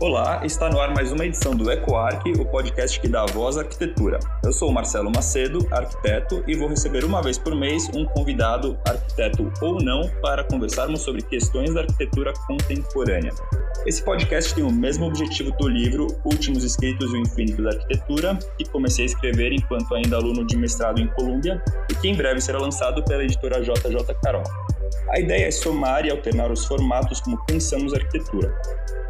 Olá, está no ar mais uma edição do EcoArc, o podcast que dá voz à arquitetura. Eu sou o Marcelo Macedo, arquiteto, e vou receber uma vez por mês um convidado, arquiteto ou não, para conversarmos sobre questões da arquitetura contemporânea. Esse podcast tem o mesmo objetivo do livro Últimos Escritos e o Infinito da Arquitetura, que comecei a escrever enquanto ainda aluno de mestrado em Colômbia e que em breve será lançado pela editora JJ Carol. A ideia é somar e alternar os formatos como pensamos a arquitetura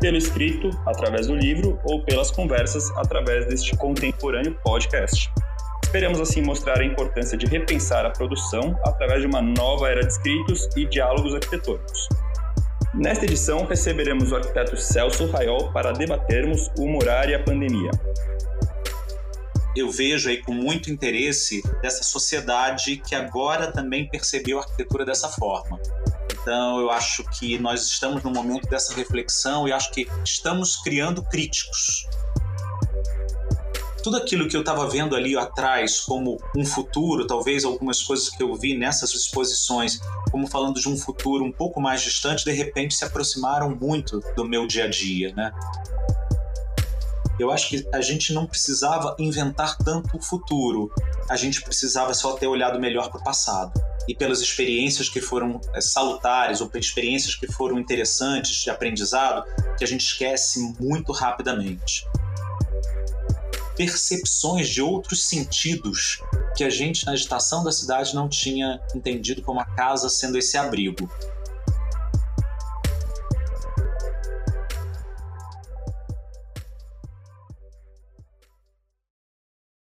pelo escrito, através do livro, ou pelas conversas, através deste contemporâneo podcast. Esperamos assim mostrar a importância de repensar a produção através de uma nova era de escritos e diálogos arquitetônicos. Nesta edição, receberemos o arquiteto Celso Raiol para debatermos o morar e a pandemia. Eu vejo aí com muito interesse dessa sociedade que agora também percebeu a arquitetura dessa forma. Então, eu acho que nós estamos no momento dessa reflexão e acho que estamos criando críticos. Tudo aquilo que eu estava vendo ali atrás como um futuro, talvez algumas coisas que eu vi nessas exposições, como falando de um futuro um pouco mais distante, de repente se aproximaram muito do meu dia a dia, né? Eu acho que a gente não precisava inventar tanto o futuro, a gente precisava só ter olhado melhor para o passado e pelas experiências que foram é, salutares ou experiências que foram interessantes de aprendizado que a gente esquece muito rapidamente. Percepções de outros sentidos que a gente na agitação da cidade não tinha entendido como a casa sendo esse abrigo.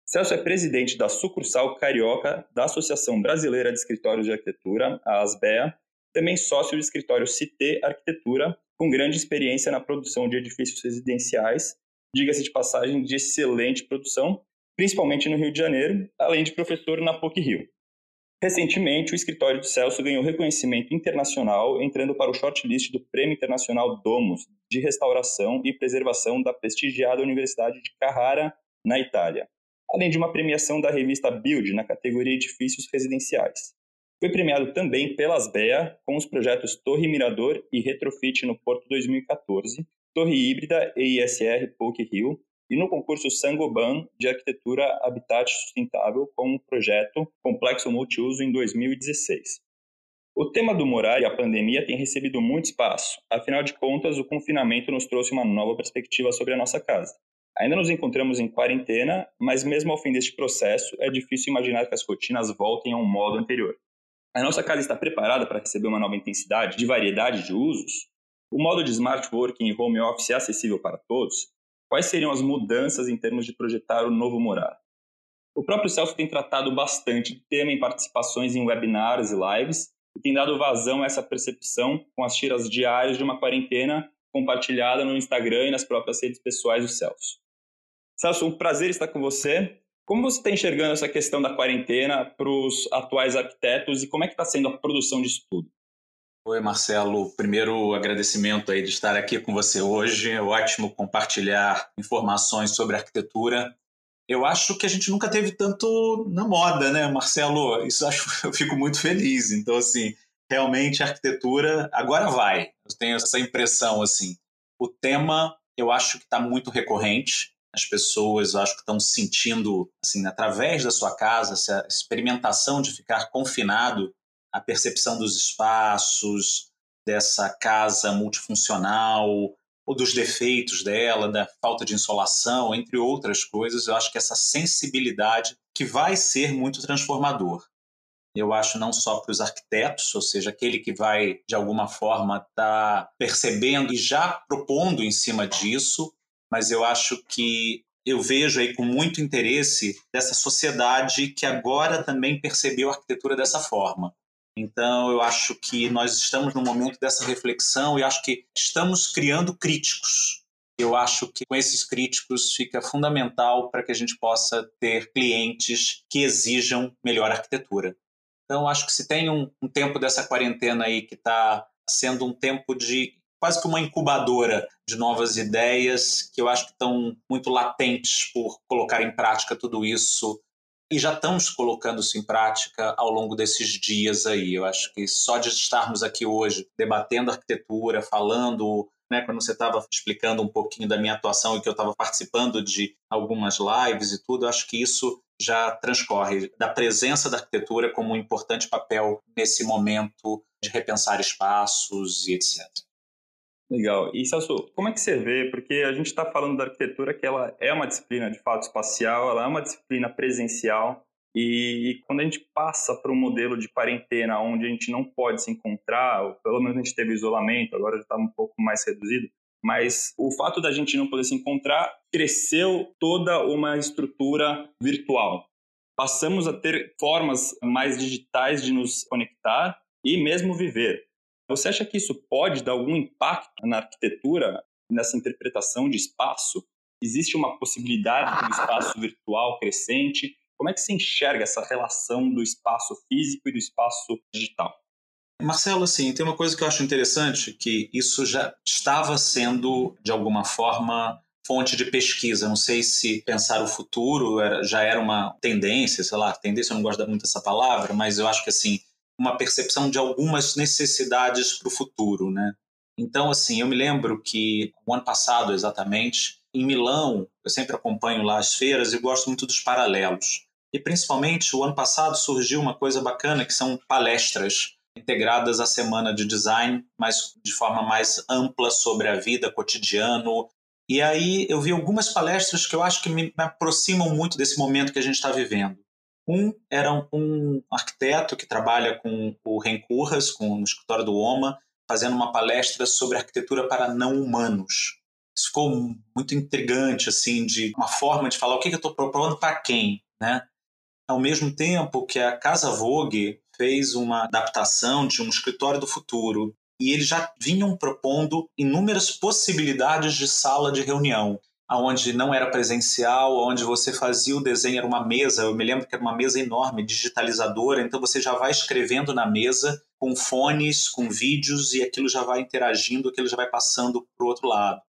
Celso é presidente da sucursal carioca da Associação Brasileira de Escritórios de Arquitetura, a ASBEA, também sócio do escritório Cité Arquitetura, com grande experiência na produção de edifícios residenciais, diga-se de passagem, de excelente produção, principalmente no Rio de Janeiro, além de professor na PUC-Rio. Recentemente, o escritório de Celso ganhou reconhecimento internacional, entrando para o shortlist do Prêmio Internacional Domus de Restauração e Preservação da prestigiada Universidade de Carrara, na Itália além de uma premiação da revista Build na categoria Edifícios Residenciais. Foi premiado também pela Asbea com os projetos Torre Mirador e Retrofit no Porto 2014, Torre Híbrida e ISR PUC Rio, e no concurso Sangoban de Arquitetura Habitat Sustentável com o projeto Complexo Multiuso em 2016. O tema do morar e a pandemia tem recebido muito espaço, afinal de contas, o confinamento nos trouxe uma nova perspectiva sobre a nossa casa. Ainda nos encontramos em quarentena, mas mesmo ao fim deste processo, é difícil imaginar que as rotinas voltem a um modo anterior. A nossa casa está preparada para receber uma nova intensidade de variedade de usos? O modo de smart working e home office é acessível para todos? Quais seriam as mudanças em termos de projetar o novo morar? O próprio Celso tem tratado bastante do tema em participações em webinars e lives e tem dado vazão a essa percepção com as tiras diárias de uma quarentena compartilhada no Instagram e nas próprias redes pessoais do Celso. Celso, um prazer estar com você. Como você está enxergando essa questão da quarentena para os atuais arquitetos e como é que está sendo a produção disso tudo? Oi, Marcelo. Primeiro agradecimento aí de estar aqui com você hoje. É ótimo compartilhar informações sobre arquitetura. Eu acho que a gente nunca teve tanto na moda, né, Marcelo? Isso acho eu fico muito feliz. Então, assim, realmente a arquitetura agora vai. Eu tenho essa impressão assim. O tema eu acho que está muito recorrente as pessoas, eu acho que estão sentindo, assim, através da sua casa, essa experimentação de ficar confinado, a percepção dos espaços, dessa casa multifuncional, ou dos defeitos dela, da falta de insolação, entre outras coisas, eu acho que essa sensibilidade que vai ser muito transformador. Eu acho não só para os arquitetos, ou seja, aquele que vai de alguma forma estar tá percebendo e já propondo em cima disso, mas eu acho que eu vejo aí com muito interesse dessa sociedade que agora também percebeu a arquitetura dessa forma. Então, eu acho que nós estamos no momento dessa reflexão e acho que estamos criando críticos. Eu acho que com esses críticos fica fundamental para que a gente possa ter clientes que exijam melhor arquitetura. Então, acho que se tem um, um tempo dessa quarentena aí que está sendo um tempo de quase que uma incubadora de novas ideias que eu acho que estão muito latentes por colocar em prática tudo isso e já estamos colocando isso em prática ao longo desses dias aí. Eu acho que só de estarmos aqui hoje debatendo arquitetura, falando, né, quando você estava explicando um pouquinho da minha atuação e que eu estava participando de algumas lives e tudo, eu acho que isso já transcorre da presença da arquitetura como um importante papel nesse momento de repensar espaços e etc. Legal. E Celso, como é que você vê? Porque a gente está falando da arquitetura que ela é uma disciplina de fato espacial, ela é uma disciplina presencial, e quando a gente passa para um modelo de quarentena onde a gente não pode se encontrar, ou pelo menos a gente teve isolamento, agora já está um pouco mais reduzido, mas o fato da gente não poder se encontrar cresceu toda uma estrutura virtual. Passamos a ter formas mais digitais de nos conectar e mesmo viver. Você acha que isso pode dar algum impacto na arquitetura, nessa interpretação de espaço? Existe uma possibilidade de um espaço virtual crescente? Como é que você enxerga essa relação do espaço físico e do espaço digital? Marcelo, assim, tem uma coisa que eu acho interessante, que isso já estava sendo, de alguma forma, fonte de pesquisa. Não sei se pensar o futuro era, já era uma tendência, sei lá, tendência eu não gosto muito dessa palavra, mas eu acho que, assim, uma percepção de algumas necessidades para o futuro, né? Então, assim, eu me lembro que o ano passado, exatamente, em Milão, eu sempre acompanho lá as feiras e gosto muito dos paralelos. E principalmente, o ano passado surgiu uma coisa bacana que são palestras integradas à semana de design, mas de forma mais ampla sobre a vida cotidiano. E aí eu vi algumas palestras que eu acho que me, aproximam muito desse momento que a gente está vivendo. Um era um arquiteto que trabalha com o Rencurras, com o escritório do OMA, fazendo uma palestra sobre arquitetura para não humanos. Isso ficou muito intrigante, assim, de uma forma de falar o que, que eu estou propondo para quem, né? Ao mesmo tempo que a Casa Vogue fez uma adaptação de um escritório do futuro e eles já vinham propondo inúmeras possibilidades de sala de reunião aonde não era presencial, onde você fazia o desenho, era uma mesa, eu me lembro que era uma mesa enorme, digitalizadora, então você já vai escrevendo na mesa com fones, com vídeos, e aquilo já vai interagindo, aquilo já vai passando para o outro lado.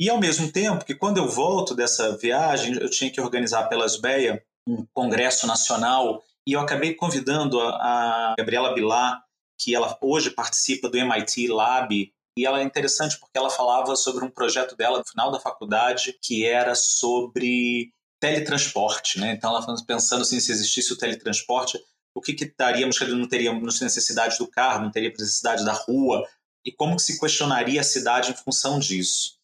E ao mesmo tempo que quando eu volto dessa viagem, eu tinha que organizar pelas BEA um congresso nacional, e eu acabei convidando a, a Gabriela Bilar, que ela hoje participa do MIT Lab e ela é interessante porque ela falava sobre um projeto dela no final da faculdade que era sobre teletransporte, né? Então ela pensando assim, se existisse o teletransporte, o que que daríamos que não teríamos necessidade do carro, não teria necessidade da rua e como que se questionaria a cidade em função disso.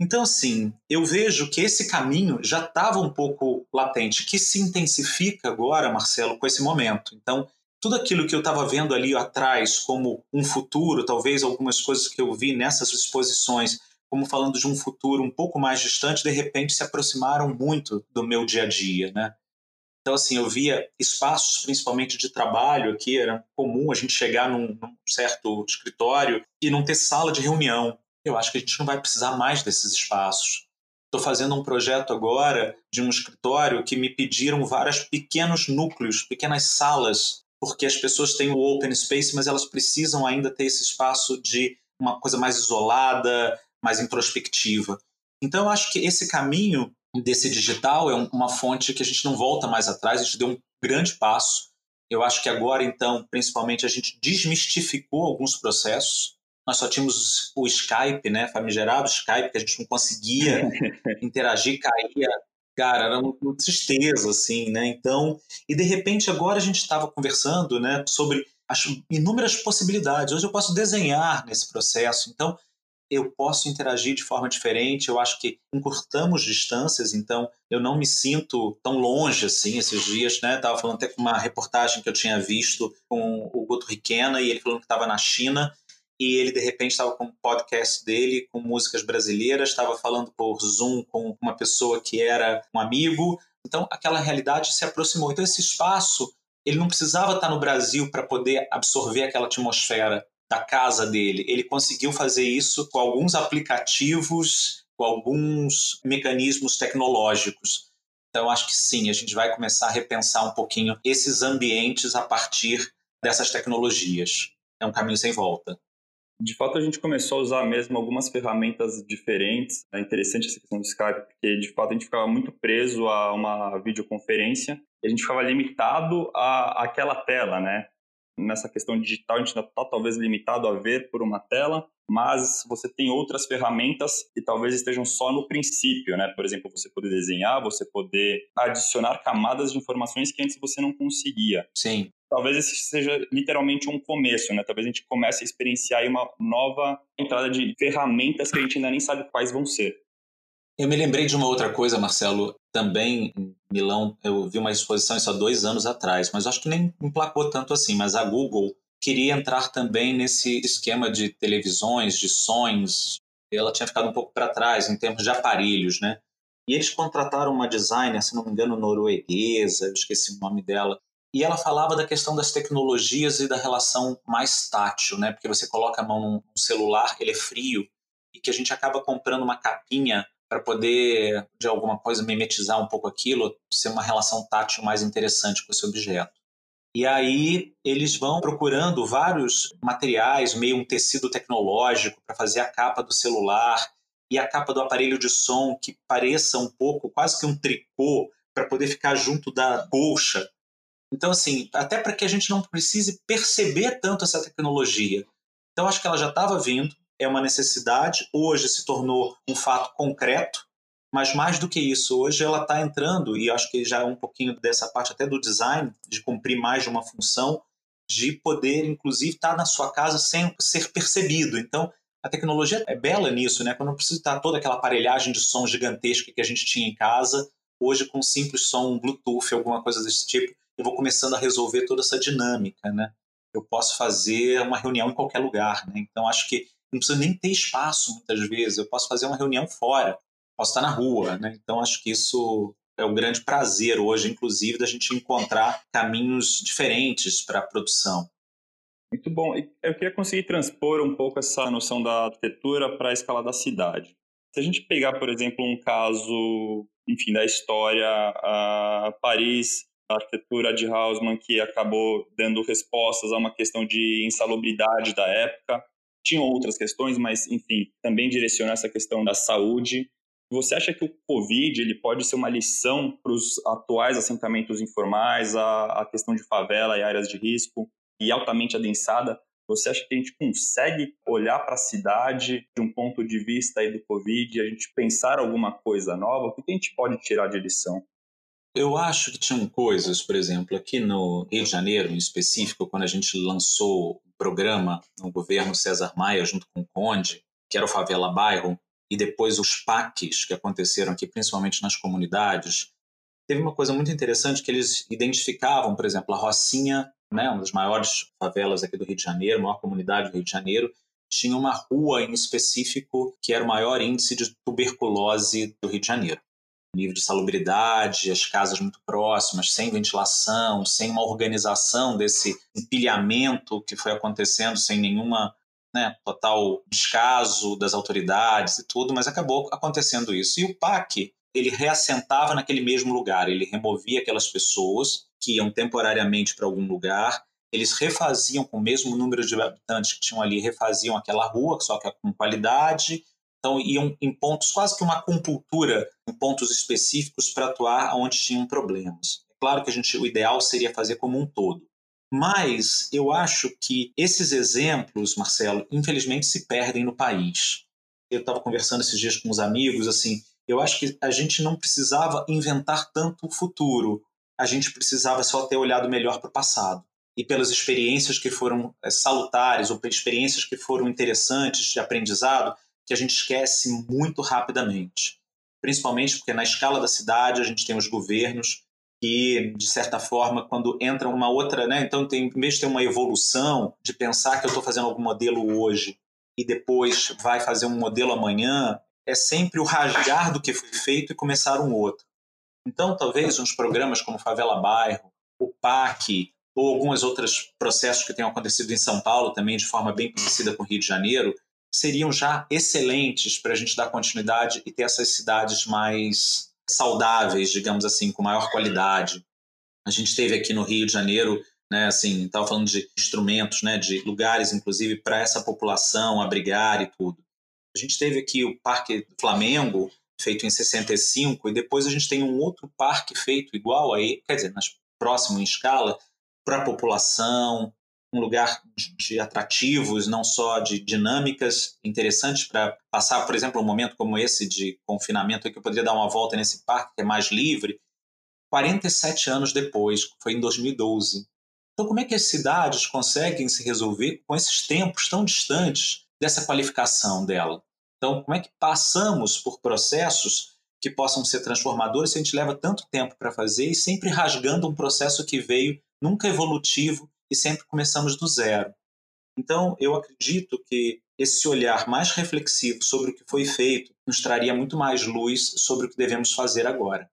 Então, assim, eu vejo que esse caminho já estava um pouco latente, que se intensifica agora, Marcelo, com esse momento. Então, tudo aquilo que eu estava vendo ali atrás como um futuro, talvez algumas coisas que eu vi nessas exposições, como falando de um futuro um pouco mais distante, de repente se aproximaram muito do meu dia a dia, né? Então, assim, eu via espaços, principalmente de trabalho, aqui era comum a gente chegar num, num certo escritório e não ter sala de reunião. Eu acho que a gente não vai precisar mais desses espaços. Estou fazendo um projeto agora de um escritório que me pediram vários pequenos núcleos, pequenas salas porque as pessoas têm o open space, mas elas precisam ainda ter esse espaço de uma coisa mais isolada, mais introspectiva. Então, eu acho que esse caminho desse digital é uma fonte que a gente não volta mais atrás, a gente deu um grande passo. Eu acho que agora, então, principalmente, a gente desmistificou alguns processos. Nós só tínhamos o Skype, né, famigerado Skype, que a gente não conseguia interagir, caía cara, era uma tristeza, assim, né? Então, e de repente agora a gente estava conversando, né, sobre as inúmeras possibilidades. Hoje eu posso desenhar nesse processo, então eu posso interagir de forma diferente. Eu acho que encurtamos distâncias, então eu não me sinto tão longe assim. Esses dias, né? Tava falando até com uma reportagem que eu tinha visto com o Guto Riquena e ele falando que estava na China e ele de repente estava com um podcast dele com músicas brasileiras, estava falando por Zoom com uma pessoa que era um amigo. Então aquela realidade se aproximou. Então esse espaço, ele não precisava estar no Brasil para poder absorver aquela atmosfera da casa dele. Ele conseguiu fazer isso com alguns aplicativos, com alguns mecanismos tecnológicos. Então acho que sim, a gente vai começar a repensar um pouquinho esses ambientes a partir dessas tecnologias. É um caminho sem volta. De fato, a gente começou a usar mesmo algumas ferramentas diferentes. É interessante essa questão do Skype, porque de fato a gente ficava muito preso a uma videoconferência e a gente ficava limitado a aquela tela, né? Nessa questão digital, a gente ainda está talvez limitado a ver por uma tela, mas você tem outras ferramentas que talvez estejam só no princípio, né? Por exemplo, você poder desenhar, você poder adicionar camadas de informações que antes você não conseguia. Sim talvez esse seja literalmente um começo, né? Talvez a gente comece a experienciar uma nova entrada de ferramentas que a gente ainda nem sabe quais vão ser. Eu me lembrei de uma outra coisa, Marcelo. Também em Milão, eu vi uma exposição isso há dois anos atrás, mas acho que nem emplacou tanto assim. Mas a Google queria entrar também nesse esquema de televisões, de sons. Ela tinha ficado um pouco para trás em termos de aparelhos, né? E eles contrataram uma designer, se não me engano, norueguesa, eu esqueci o nome dela, e ela falava da questão das tecnologias e da relação mais tátil, né? Porque você coloca a mão num celular, ele é frio, e que a gente acaba comprando uma capinha para poder, de alguma coisa, mimetizar um pouco aquilo, ser uma relação tátil mais interessante com esse objeto. E aí eles vão procurando vários materiais, meio um tecido tecnológico, para fazer a capa do celular e a capa do aparelho de som que pareça um pouco, quase que um tricô, para poder ficar junto da colcha então, assim, até para que a gente não precise perceber tanto essa tecnologia. Então, acho que ela já estava vindo, é uma necessidade, hoje se tornou um fato concreto, mas mais do que isso, hoje ela está entrando, e acho que já é um pouquinho dessa parte até do design, de cumprir mais de uma função, de poder, inclusive, estar tá na sua casa sem ser percebido. Então, a tecnologia é bela nisso, né? Quando não precisa estar toda aquela aparelhagem de som gigantesca que a gente tinha em casa, hoje com um simples som Bluetooth, alguma coisa desse tipo, eu vou começando a resolver toda essa dinâmica, né? Eu posso fazer uma reunião em qualquer lugar, né? Então acho que não precisa nem ter espaço muitas vezes. Eu posso fazer uma reunião fora, posso estar na rua, né? Então acho que isso é o grande prazer hoje, inclusive, da gente encontrar caminhos diferentes para a produção. Muito bom. Eu queria conseguir transpor um pouco essa noção da arquitetura para a escala da cidade. Se a gente pegar, por exemplo, um caso, enfim, da história, uh, Paris a arquitetura de Hausmann que acabou dando respostas a uma questão de insalubridade da época. Tinham outras questões, mas, enfim, também direcionou essa questão da saúde. Você acha que o Covid ele pode ser uma lição para os atuais assentamentos informais, a, a questão de favela e áreas de risco e altamente adensada? Você acha que a gente consegue olhar para a cidade de um ponto de vista aí do Covid e a gente pensar alguma coisa nova? O que a gente pode tirar de lição? Eu acho que tinham coisas, por exemplo, aqui no Rio de Janeiro, em específico, quando a gente lançou o programa no governo César Maia, junto com o Conde, que era o Favela Bairro, e depois os PACs que aconteceram aqui, principalmente nas comunidades, teve uma coisa muito interessante que eles identificavam, por exemplo, a Rocinha, né, uma das maiores favelas aqui do Rio de Janeiro, maior comunidade do Rio de Janeiro, tinha uma rua em específico que era o maior índice de tuberculose do Rio de Janeiro. Nível de salubridade, as casas muito próximas, sem ventilação, sem uma organização desse empilhamento que foi acontecendo, sem nenhuma né, total descaso das autoridades e tudo, mas acabou acontecendo isso. E o PAC, ele reassentava naquele mesmo lugar, ele removia aquelas pessoas que iam temporariamente para algum lugar, eles refaziam com o mesmo número de habitantes que tinham ali, refaziam aquela rua, só que com qualidade, então, iam em pontos, quase que uma compultura, em pontos específicos para atuar onde tinham problemas. Claro que a gente, o ideal seria fazer como um todo. Mas eu acho que esses exemplos, Marcelo, infelizmente se perdem no país. Eu estava conversando esses dias com os amigos, assim, eu acho que a gente não precisava inventar tanto o futuro, a gente precisava só ter olhado melhor para o passado. E pelas experiências que foram eh, salutares ou experiências que foram interessantes de aprendizado, que a gente esquece muito rapidamente. Principalmente porque na escala da cidade a gente tem os governos que, de certa forma, quando entra uma outra, né, então tem, em vez de ter uma evolução de pensar que eu estou fazendo algum modelo hoje e depois vai fazer um modelo amanhã, é sempre o rasgar do que foi feito e começar um outro. Então, talvez uns programas como Favela Bairro, o PAC, ou alguns outros processos que tenham acontecido em São Paulo também, de forma bem parecida com o Rio de Janeiro, seriam já excelentes para a gente dar continuidade e ter essas cidades mais saudáveis, digamos assim, com maior qualidade. A gente teve aqui no Rio de Janeiro né? Assim, estava falando de instrumentos, né? De lugares, inclusive, para essa população abrigar e tudo. A gente teve aqui o Parque Flamengo, feito em 65, e depois a gente tem um outro parque feito igual aí, quer dizer, mas próximo em escala, para a população, um lugar de atrativos, não só de dinâmicas interessantes para passar, por exemplo, um momento como esse de confinamento, que eu poderia dar uma volta nesse parque que é mais livre, 47 anos depois, foi em 2012. Então, como é que as cidades conseguem se resolver com esses tempos tão distantes dessa qualificação dela? Então, como é que passamos por processos que possam ser transformadores se a gente leva tanto tempo para fazer e sempre rasgando um processo que veio nunca evolutivo e sempre começamos do zero. Então, eu acredito que esse olhar mais reflexivo sobre o que foi feito nos traria muito mais luz sobre o que devemos fazer agora.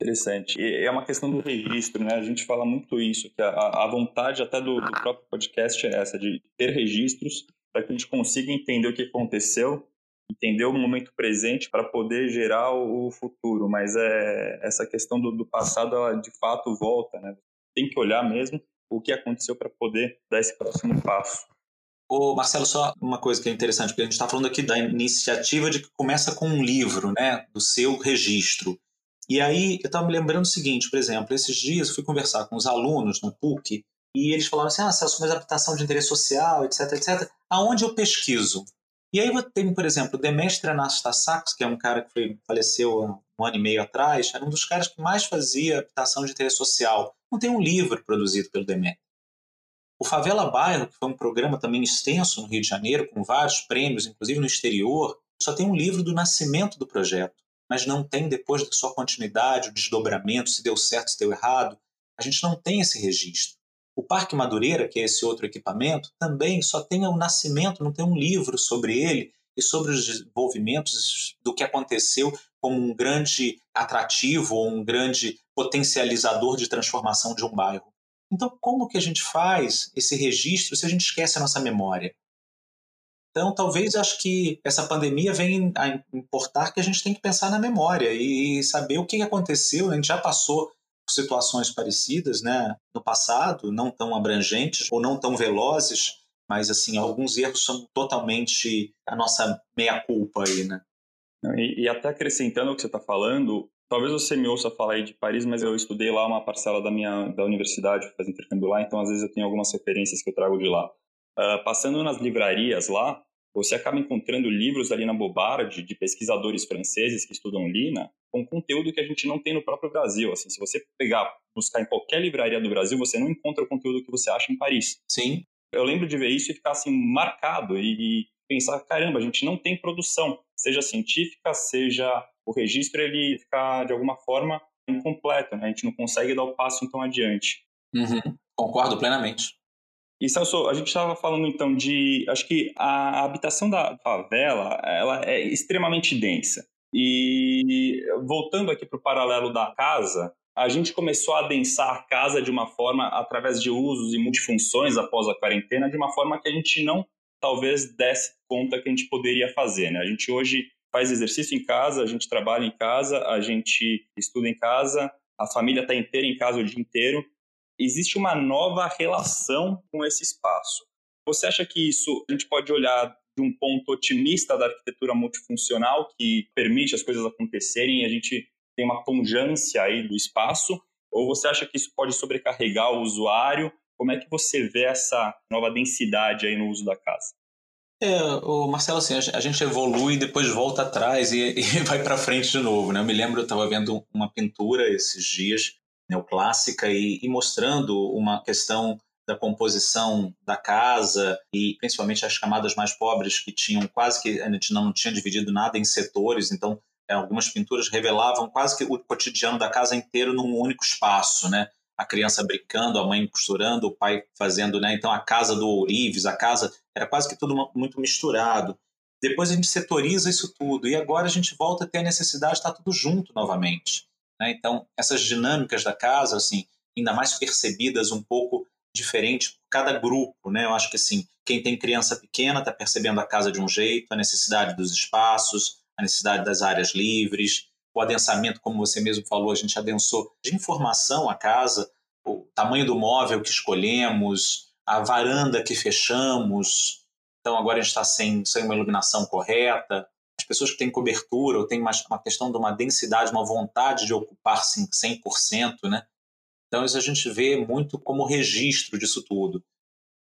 Interessante. E é uma questão do registro, né? A gente fala muito isso, que a, a vontade até do, do, próprio podcast é essa, de ter registros para que a gente consiga entender o que aconteceu, entender o momento presente para poder gerar o, o, futuro. Mas é essa questão do, do passado, ela de fato volta, né? Tem que olhar mesmo o que aconteceu para poder dar esse próximo passo. Ô Marcelo, só uma coisa que é interessante, porque a gente está falando aqui da iniciativa de que começa com um livro, né, do seu registro. E aí eu estava me lembrando o seguinte, por exemplo, esses dias eu fui conversar com os alunos no PUC e eles falaram assim, ah, Celso, mas habitação de interesse social, etc, etc, aonde eu pesquiso? E aí tem, por exemplo, Demestre Anastasakis, que é um cara que faleceu um ano e meio atrás, era um dos caras que mais fazia habitação de interesse social. Não tem um livro produzido pelo Demetrio. O Favela Bairro, que foi um programa também extenso no Rio de Janeiro, com vários prêmios, inclusive no exterior, só tem um livro do nascimento do projeto, mas não tem depois da sua continuidade, o desdobramento, se deu certo, se deu errado. A gente não tem esse registro. O Parque Madureira, que é esse outro equipamento, também só tem o nascimento, não tem um livro sobre ele e sobre os desenvolvimentos do que aconteceu como um grande atrativo ou um grande potencializador de transformação de um bairro. Então, como que a gente faz esse registro se a gente esquece a nossa memória? Então, talvez acho que essa pandemia vem a importar que a gente tem que pensar na memória e saber o que aconteceu. A gente já passou por situações parecidas, né, no passado, não tão abrangentes ou não tão velozes, mas assim alguns erros são totalmente a nossa meia culpa aí, né? E, e até acrescentando o que você está falando, talvez você me ouça falar aí de Paris, mas eu estudei lá uma parcela da minha da universidade, faz intercâmbio lá, então às vezes eu tenho algumas referências que eu trago de lá. Uh, passando nas livrarias lá, você acaba encontrando livros ali na Bobarde de pesquisadores franceses que estudam Lina com conteúdo que a gente não tem no próprio Brasil. Assim, se você pegar, buscar em qualquer livraria do Brasil, você não encontra o conteúdo que você acha em Paris. Sim. Eu lembro de ver isso e ficar assim marcado e, pensar, caramba, a gente não tem produção, seja científica, seja o registro, ele fica de alguma forma incompleto, né? A gente não consegue dar o passo então adiante. Uhum. Concordo plenamente. E Celso, a gente estava falando então de, acho que a habitação da favela, ela é extremamente densa. E voltando aqui para o paralelo da casa, a gente começou a adensar a casa de uma forma através de usos e multifunções após a quarentena, de uma forma que a gente não talvez desse conta que a gente poderia fazer. Né? A gente hoje faz exercício em casa, a gente trabalha em casa, a gente estuda em casa, a família está inteira em casa o dia inteiro. Existe uma nova relação com esse espaço. Você acha que isso a gente pode olhar de um ponto otimista da arquitetura multifuncional que permite as coisas acontecerem e a gente tem uma pungência aí do espaço? Ou você acha que isso pode sobrecarregar o usuário como é que você vê essa nova densidade aí no uso da casa? É, o Marcelo, assim, a gente evolui e depois volta atrás e, e vai para frente de novo, né? Eu me lembro, eu estava vendo uma pintura esses dias, neoclássica, e, e mostrando uma questão da composição da casa e principalmente as camadas mais pobres que tinham quase que a gente não tinha dividido nada em setores, então é, algumas pinturas revelavam quase que o cotidiano da casa inteiro num único espaço, né? a criança brincando, a mãe costurando, o pai fazendo, né? Então a casa do ourives, a casa era quase que tudo muito misturado. Depois a gente setoriza isso tudo e agora a gente volta a ter a necessidade de estar tudo junto novamente. Né? Então essas dinâmicas da casa, assim, ainda mais percebidas um pouco diferente por cada grupo, né? Eu acho que assim quem tem criança pequena está percebendo a casa de um jeito, a necessidade dos espaços, a necessidade das áreas livres, o adensamento, como você mesmo falou, a gente adensou de informação a casa, o tamanho do móvel que escolhemos, a varanda que fechamos. Então agora a gente está sem, sem uma iluminação correta. As pessoas que têm cobertura ou têm uma, uma questão de uma densidade, uma vontade de ocupar 100%, né? Então isso a gente vê muito como registro disso tudo.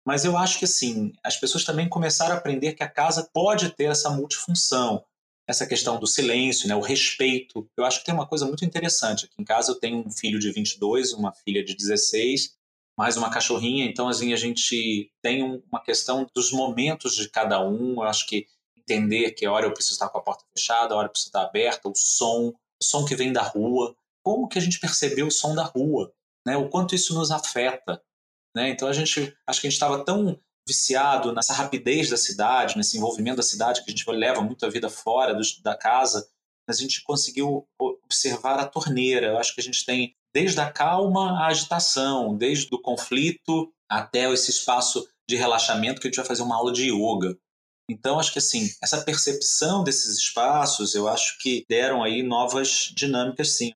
Mas eu acho que assim, as pessoas também começaram a aprender que a casa pode ter essa multifunção, essa questão do silêncio, né, o respeito. Eu acho que tem uma coisa muito interessante. Aqui em casa eu tenho um filho de 22, uma filha de 16, mais uma cachorrinha, então assim, a gente tem uma questão dos momentos de cada um. Eu acho que entender que a hora eu preciso estar com a porta fechada, a hora eu preciso estar aberta, o som, o som que vem da rua, como que a gente percebeu o som da rua, né? O quanto isso nos afeta, né? Então a gente, acho que a gente estava tão viciado nessa rapidez da cidade, nesse envolvimento da cidade que a gente leva muito a vida fora do, da casa, mas a gente conseguiu observar a torneira. Eu acho que a gente tem desde a calma à agitação, desde o conflito até esse espaço de relaxamento que a gente vai fazer uma aula de yoga. Então, acho que assim, essa percepção desses espaços, eu acho que deram aí novas dinâmicas, sim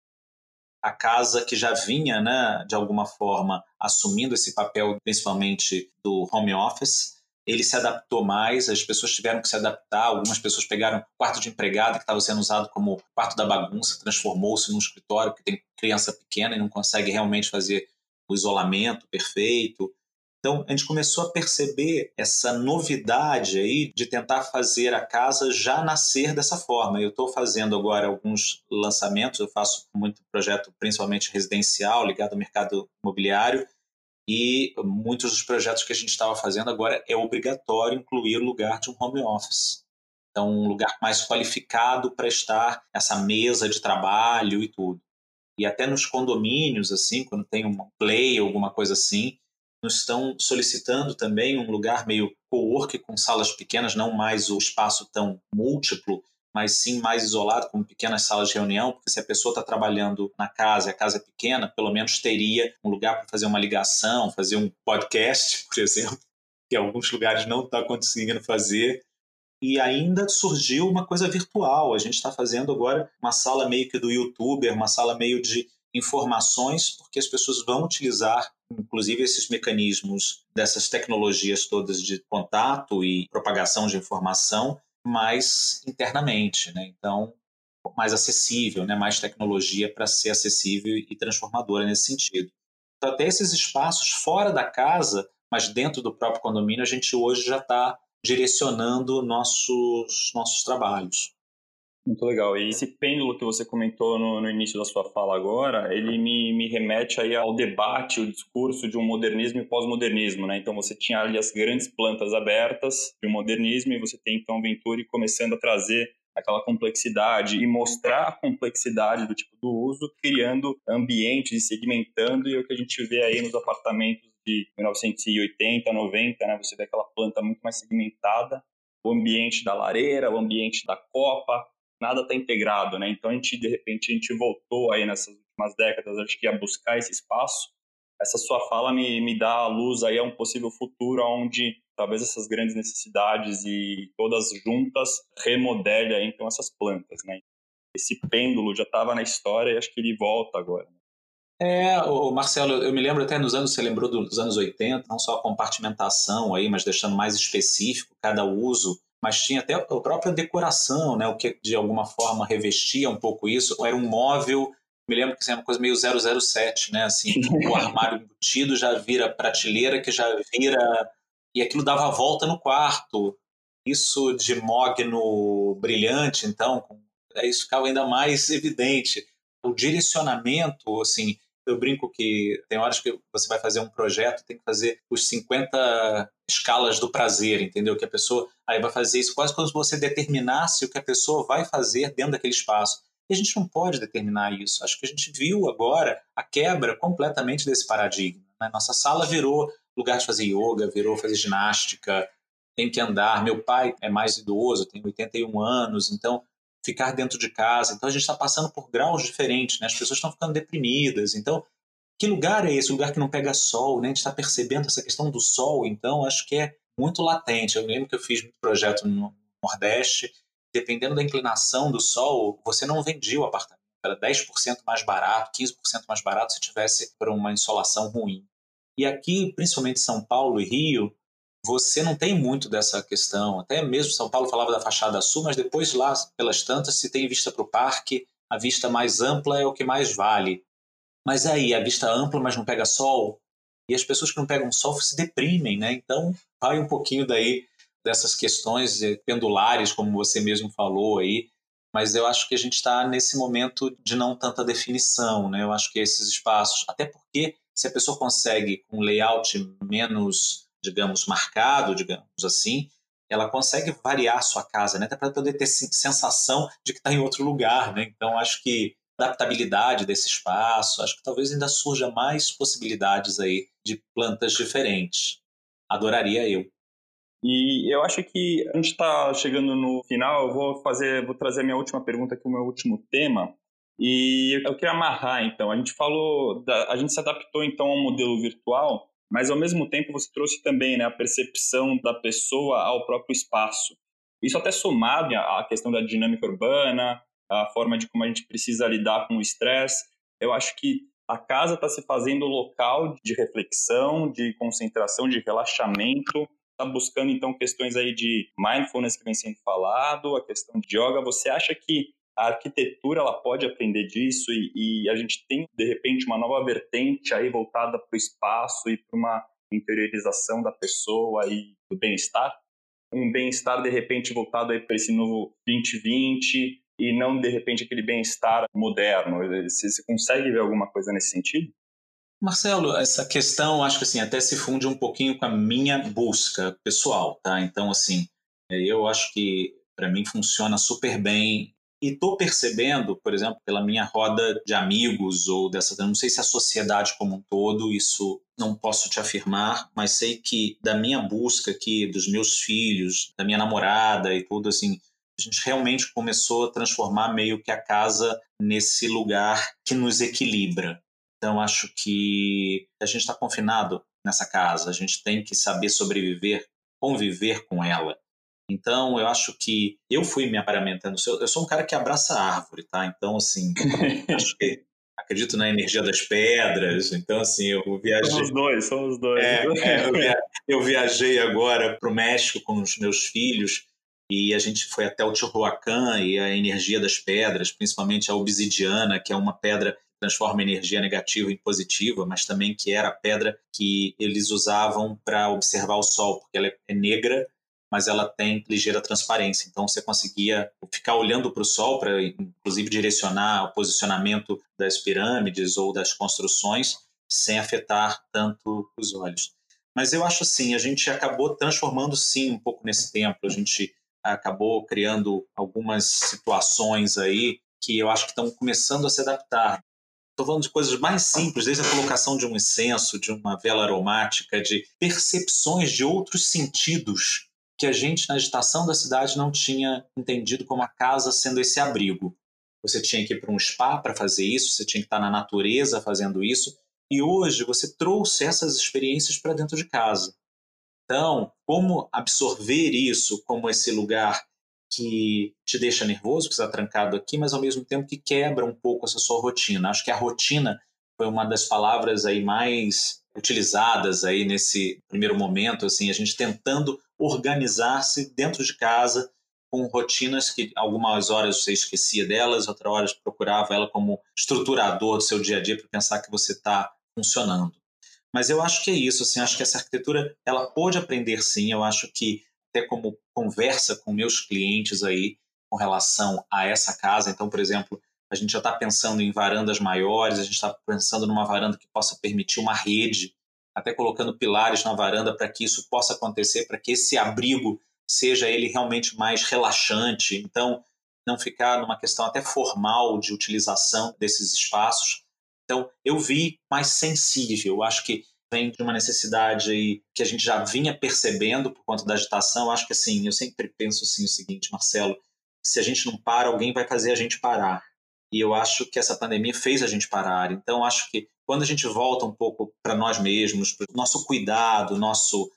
a casa que já vinha, né, de alguma forma, assumindo esse papel, principalmente do home office, ele se adaptou mais, as pessoas tiveram que se adaptar, algumas pessoas pegaram quarto de empregada que estava sendo usado como quarto da bagunça, transformou-se num escritório, porque tem criança pequena e não consegue realmente fazer o isolamento perfeito. Então, a gente começou a perceber essa novidade aí de tentar fazer a casa já nascer dessa forma. Eu estou fazendo agora alguns lançamentos, eu faço muito projeto, principalmente residencial, ligado ao mercado imobiliário, e muitos dos projetos que a gente estava fazendo agora é obrigatório incluir o lugar de um home office. Então, um lugar mais qualificado para estar essa mesa de trabalho e tudo. E até nos condomínios, assim, quando tem um play, alguma coisa assim, nos estão solicitando também um lugar meio co-work com salas pequenas, não mais o espaço tão múltiplo, mas sim mais isolado, com pequenas salas de reunião, porque se a pessoa está trabalhando na casa e a casa é pequena, pelo menos teria um lugar para fazer uma ligação, fazer um podcast, por exemplo, que alguns lugares não estão tá conseguindo fazer. E ainda surgiu uma coisa virtual. A gente está fazendo agora uma sala meio que do youtuber, uma sala meio de informações, porque as pessoas vão utilizar, inclusive, esses mecanismos dessas tecnologias todas de contato e propagação de informação mais internamente, né? Então, mais acessível, né? mais tecnologia para ser acessível e transformadora nesse sentido. Então, até esses espaços fora da casa, mas dentro do próprio condomínio, a gente hoje já está direcionando nossos, nossos trabalhos. Muito legal. E esse pêndulo que você comentou no, no, início da sua fala agora, ele me, me remete aí ao debate, o discurso de um modernismo e pós-modernismo, né? Então você tinha ali as grandes plantas abertas de um modernismo e você tem então Venturi começando a trazer aquela complexidade e mostrar a complexidade do tipo do uso, criando ambientes e segmentando, e é o que a gente vê aí nos apartamentos de 1980, 90, né? Você vê aquela planta muito mais segmentada, o ambiente da lareira, o ambiente da copa, nada está integrado, né? Então a gente de repente a gente voltou aí nessas últimas décadas, acho que a buscar esse espaço. Essa sua fala me, me dá a luz aí a um possível futuro onde talvez essas grandes necessidades e todas juntas remodele aí, então essas plantas, né? Esse pêndulo já estava na história e acho que ele volta agora. É, o Marcelo, eu me lembro até nos anos, você lembrou dos anos 80, não só a compartimentação aí, mas deixando mais específico cada uso mas tinha até a própria decoração, né, o que de alguma forma revestia um pouco isso, era um móvel, me lembro que era uma coisa meio 007, né, assim, o armário embutido já vira prateleira, que já vira, e aquilo dava a volta no quarto, isso de mogno brilhante, então, isso ficava ainda mais evidente, o direcionamento, assim, eu brinco que tem horas que você vai fazer um projeto, tem que fazer os 50 escalas do prazer, entendeu? Que a pessoa aí vai fazer isso quase como se você determinasse o que a pessoa vai fazer dentro daquele espaço. E a gente não pode determinar isso. Acho que a gente viu agora a quebra completamente desse paradigma. Né? Nossa sala virou lugar de fazer yoga, virou fazer ginástica, tem que andar. Meu pai é mais idoso, tem 81 anos, então ficar dentro de casa. Então a gente está passando por graus diferentes, né? As pessoas estão ficando deprimidas. Então, que lugar é esse? Lugar que não pega sol, né? A gente está percebendo essa questão do sol, então acho que é muito latente. Eu lembro que eu fiz um projeto no Nordeste, dependendo da inclinação do sol, você não vendia o apartamento. era 10% mais barato, 15% mais barato se tivesse por uma insolação ruim. E aqui, principalmente São Paulo e Rio, você não tem muito dessa questão. Até mesmo São Paulo falava da fachada sul, mas depois lá, pelas tantas, se tem vista para o parque, a vista mais ampla é o que mais vale. Mas aí, a vista ampla, mas não pega sol, e as pessoas que não pegam sol se deprimem, né? Então, vai um pouquinho daí dessas questões pendulares, como você mesmo falou aí, mas eu acho que a gente está nesse momento de não tanta definição, né? Eu acho que esses espaços, até porque se a pessoa consegue um layout menos, digamos, marcado, digamos assim, ela consegue variar a sua casa, né? Até para poder ter sensação de que está em outro lugar, né? Então acho que adaptabilidade desse espaço, acho que talvez ainda surja mais possibilidades aí de plantas diferentes. Adoraria eu. E eu acho que a gente está chegando no final. Eu vou fazer, vou trazer a minha última pergunta aqui, o meu último tema. E eu queria amarrar, então. A gente falou, da, a gente se adaptou então ao modelo virtual, mas ao mesmo tempo você trouxe também né, a percepção da pessoa ao próprio espaço. Isso até somado à questão da dinâmica urbana, a forma de como a gente precisa lidar com o estresse. Eu acho que a casa está se fazendo local de reflexão, de concentração, de relaxamento. Está buscando então questões aí de mindfulness que vem sendo falado, a questão de yoga. Você acha que a arquitetura ela pode aprender disso e, e a gente tem de repente uma nova vertente aí voltada para o espaço e para uma interiorização da pessoa e do bem-estar? Um bem-estar de repente voltado aí para esse novo 2020 e não de repente aquele bem-estar moderno. Você, você consegue ver alguma coisa nesse sentido? Marcelo, essa questão acho que assim até se funde um pouquinho com a minha busca pessoal, tá? Então assim, eu acho que para mim funciona super bem e estou percebendo, por exemplo, pela minha roda de amigos ou dessa, não sei se a sociedade como um todo, isso não posso te afirmar, mas sei que da minha busca aqui, dos meus filhos, da minha namorada e tudo assim, a gente realmente começou a transformar meio que a casa nesse lugar que nos equilibra. Então, acho que a gente está confinado nessa casa, a gente tem que saber sobreviver, conviver com ela. Então, eu acho que eu fui me aparamentando. Eu sou um cara que abraça a árvore, tá? Então, assim, acho que acredito na energia das pedras. Então, assim, eu viajei. Somos dois, somos dois. É, é, eu, via... eu viajei agora para o México com os meus filhos e a gente foi até o Tihuacan e a energia das pedras, principalmente a obsidiana, que é uma pedra que transforma energia negativa em positiva, mas também que era a pedra que eles usavam para observar o sol, porque ela é negra mas ela tem ligeira transparência. Então você conseguia ficar olhando para o sol para, inclusive, direcionar o posicionamento das pirâmides ou das construções sem afetar tanto os olhos. Mas eu acho assim, a gente acabou transformando sim um pouco nesse templo. A gente acabou criando algumas situações aí que eu acho que estão começando a se adaptar. Estou falando de coisas mais simples, desde a colocação de um incenso, de uma vela aromática, de percepções de outros sentidos que a gente, na agitação da cidade, não tinha entendido como a casa sendo esse abrigo. Você tinha que ir para um spa para fazer isso, você tinha que estar na natureza fazendo isso, e hoje você trouxe essas experiências para dentro de casa. Então, como absorver isso como esse lugar que te deixa nervoso, que está trancado aqui, mas ao mesmo tempo que quebra um pouco essa sua rotina. Acho que a rotina foi uma das palavras aí mais utilizadas aí nesse primeiro momento, assim, a gente tentando organizar-se dentro de casa com rotinas que algumas horas você esquecia delas, outras horas procurava ela como estruturador do seu dia a dia para pensar que você está funcionando. Mas eu acho que é isso, assim, acho que essa arquitetura ela pode aprender sim, eu acho que até como conversa com meus clientes aí com relação a essa casa, então, por exemplo, a gente já está pensando em varandas maiores, a gente está pensando numa varanda que possa permitir uma rede até colocando pilares na varanda para que isso possa acontecer, para que esse abrigo seja ele realmente mais relaxante. Então, não ficar numa questão até formal de utilização desses espaços. Então, eu vi mais sensível. Acho que vem de uma necessidade que a gente já vinha percebendo por conta da agitação. Acho que assim, eu sempre penso assim o seguinte, Marcelo, se a gente não para, alguém vai fazer a gente parar. E eu acho que essa pandemia fez a gente parar. Então, acho que quando a gente volta um pouco para nós mesmos, para o nosso cuidado, nosso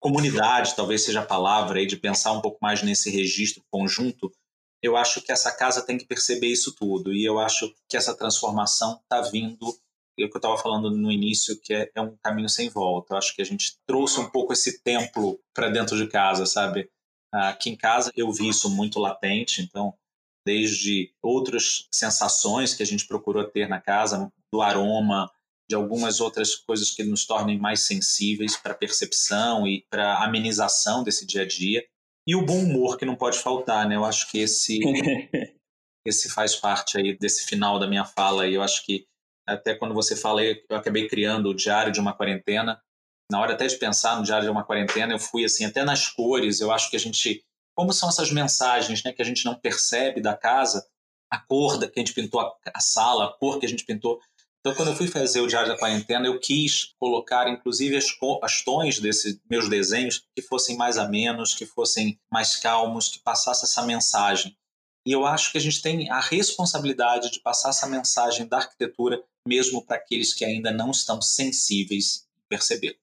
comunidade, talvez seja a palavra aí, de pensar um pouco mais nesse registro conjunto, eu acho que essa casa tem que perceber isso tudo e eu acho que essa transformação está vindo é o que eu estava falando no início, que é, é, um caminho sem volta. Eu acho que a gente trouxe um pouco esse templo para dentro de casa, sabe? Aqui em casa eu vi isso muito latente, então, desde outras sensações que a gente procurou ter na casa, do aroma, de algumas outras coisas que nos tornem mais sensíveis para percepção e para amenização desse dia a dia. E o bom humor que não pode faltar, né? Eu acho que esse esse faz parte aí desse final da minha fala e eu acho que até quando você fala, eu acabei criando o diário de uma quarentena. Na hora até de pensar no diário de uma quarentena, eu fui assim, até nas cores, eu acho que a gente como são essas mensagens, né, que a gente não percebe da casa, a cor que a gente pintou a, a sala, a cor que a gente pintou então, quando eu fui fazer o Diário da Quarentena, eu quis colocar, inclusive, as, as tons desses meus desenhos que fossem mais amenos, que fossem mais calmos, que passasse essa mensagem. E eu acho que a gente tem a responsabilidade de passar essa mensagem da arquitetura, mesmo para aqueles que ainda não estão sensíveis em perceber.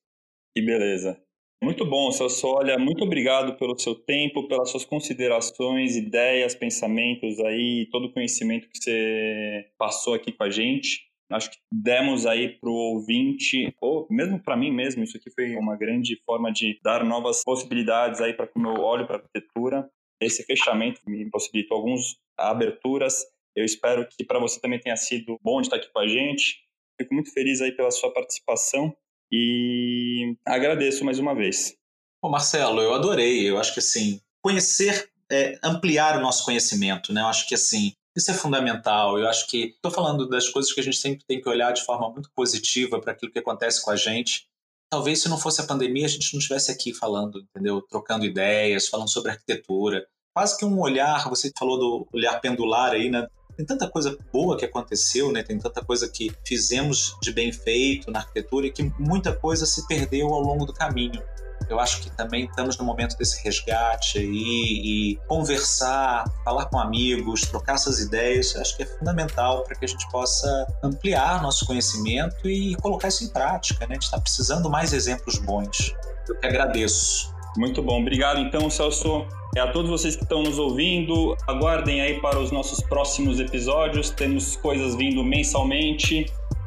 Que beleza. Muito bom. Olha, muito obrigado pelo seu tempo, pelas suas considerações, ideias, pensamentos aí, todo o conhecimento que você passou aqui com a gente acho que demos aí para o ouvinte, ou mesmo para mim mesmo, isso aqui foi uma grande forma de dar novas possibilidades aí para como eu olho para a arquitetura. Esse fechamento me possibilitou algumas aberturas. Eu espero que para você também tenha sido bom de estar aqui com a gente. Fico muito feliz aí pela sua participação e agradeço mais uma vez. Bom, Marcelo, eu adorei. Eu acho que assim, conhecer é, ampliar o nosso conhecimento, né? Eu acho que assim, isso é fundamental. Eu acho que estou falando das coisas que a gente sempre tem que olhar de forma muito positiva para aquilo que acontece com a gente. Talvez se não fosse a pandemia a gente não estivesse aqui falando, entendeu? Trocando ideias, falando sobre arquitetura. Quase que um olhar, você falou do olhar pendular aí, né? Tem tanta coisa boa que aconteceu, né? Tem tanta coisa que fizemos de bem feito na arquitetura e que muita coisa se perdeu ao longo do caminho. Eu acho que também estamos no momento desse resgate aí e conversar, falar com amigos, trocar essas ideias, acho que é fundamental para que a gente possa ampliar nosso conhecimento e colocar isso em prática. Né? A gente está precisando mais exemplos bons. Eu que agradeço. Muito bom. Obrigado, então, Celso. É a todos vocês que estão nos ouvindo, aguardem aí para os nossos próximos episódios. Temos coisas vindo mensalmente.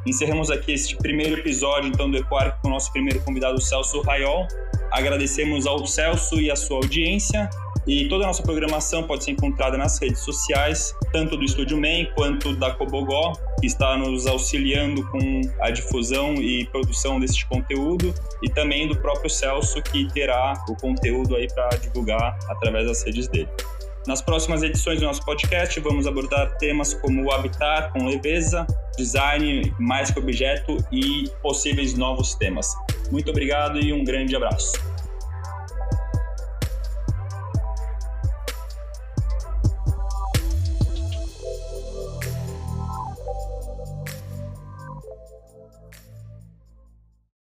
Encerramos aqui este primeiro episódio então do Equark com o nosso primeiro convidado, Celso Raiol. Agradecemos ao Celso e à sua audiência. E toda a nossa programação pode ser encontrada nas redes sociais, tanto do Estúdio Man quanto da Cobogó, que está nos auxiliando com a difusão e produção deste conteúdo, e também do próprio Celso, que terá o conteúdo aí para divulgar através das redes dele. Nas próximas edições do nosso podcast, vamos abordar temas como o habitat com leveza, design mais que objeto e possíveis novos temas. Muito obrigado e um grande abraço.